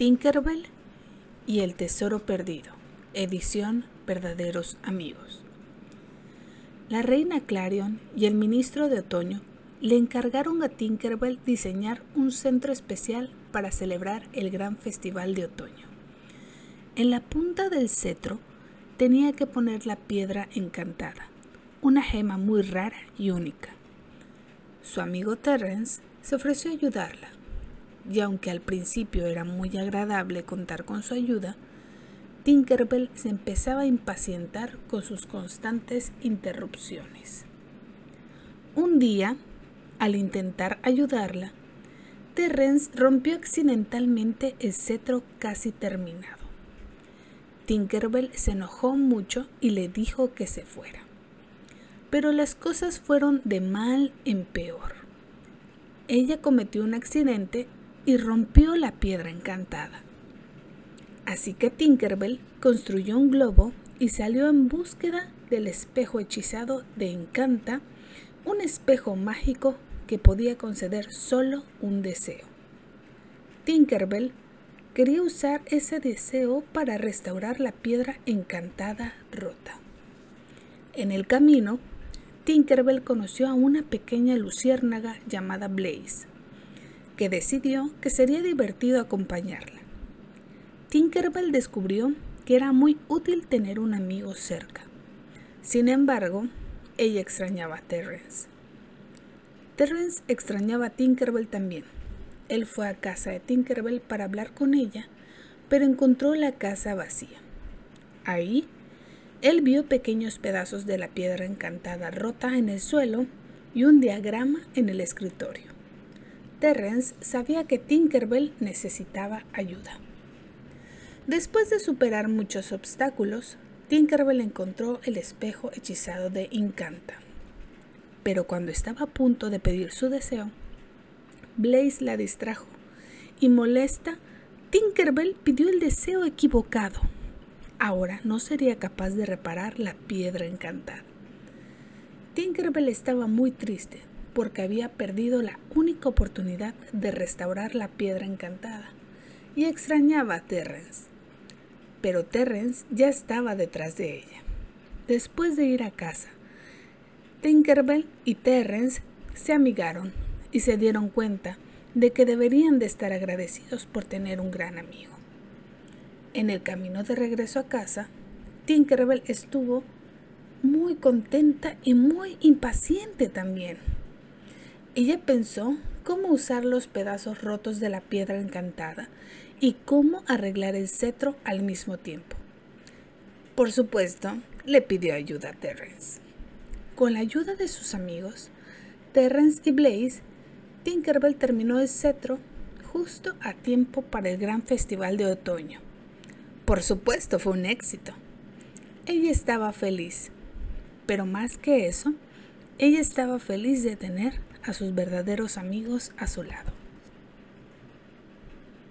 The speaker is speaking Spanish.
Tinkerbell y el Tesoro Perdido, edición Verdaderos Amigos. La reina Clarion y el ministro de Otoño le encargaron a Tinkerbell diseñar un centro especial para celebrar el gran festival de otoño. En la punta del cetro tenía que poner la piedra encantada, una gema muy rara y única. Su amigo Terence se ofreció a ayudarla y aunque al principio era muy agradable contar con su ayuda, Tinkerbell se empezaba a impacientar con sus constantes interrupciones. Un día, al intentar ayudarla, Terence rompió accidentalmente el cetro casi terminado. Tinkerbell se enojó mucho y le dijo que se fuera. Pero las cosas fueron de mal en peor. Ella cometió un accidente y rompió la piedra encantada. Así que Tinkerbell construyó un globo y salió en búsqueda del espejo hechizado de Encanta, un espejo mágico que podía conceder solo un deseo. Tinkerbell quería usar ese deseo para restaurar la piedra encantada rota. En el camino, Tinkerbell conoció a una pequeña luciérnaga llamada Blaze, que decidió que sería divertido acompañarla. Tinkerbell descubrió que era muy útil tener un amigo cerca. Sin embargo, ella extrañaba a Terrence. Terrence extrañaba a Tinkerbell también. Él fue a casa de Tinkerbell para hablar con ella, pero encontró la casa vacía. Ahí, él vio pequeños pedazos de la piedra encantada rota en el suelo y un diagrama en el escritorio. Terrence sabía que Tinkerbell necesitaba ayuda. Después de superar muchos obstáculos, Tinkerbell encontró el espejo hechizado de Incanta. Pero cuando estaba a punto de pedir su deseo, Blaze la distrajo y molesta, Tinkerbell pidió el deseo equivocado. Ahora no sería capaz de reparar la piedra encantada. Tinkerbell estaba muy triste porque había perdido la única oportunidad de restaurar la piedra encantada y extrañaba a Terrence. Pero Terrence ya estaba detrás de ella. Después de ir a casa, Tinkerbell y Terrence se amigaron y se dieron cuenta de que deberían de estar agradecidos por tener un gran amigo. En el camino de regreso a casa, Tinkerbell estuvo muy contenta y muy impaciente también. Ella pensó cómo usar los pedazos rotos de la piedra encantada y cómo arreglar el cetro al mismo tiempo. Por supuesto, le pidió ayuda a Terrence. Con la ayuda de sus amigos, Terrence y Blaze, Tinkerbell terminó el cetro justo a tiempo para el gran festival de otoño. Por supuesto, fue un éxito. Ella estaba feliz, pero más que eso, ella estaba feliz de tener a sus verdaderos amigos a su lado.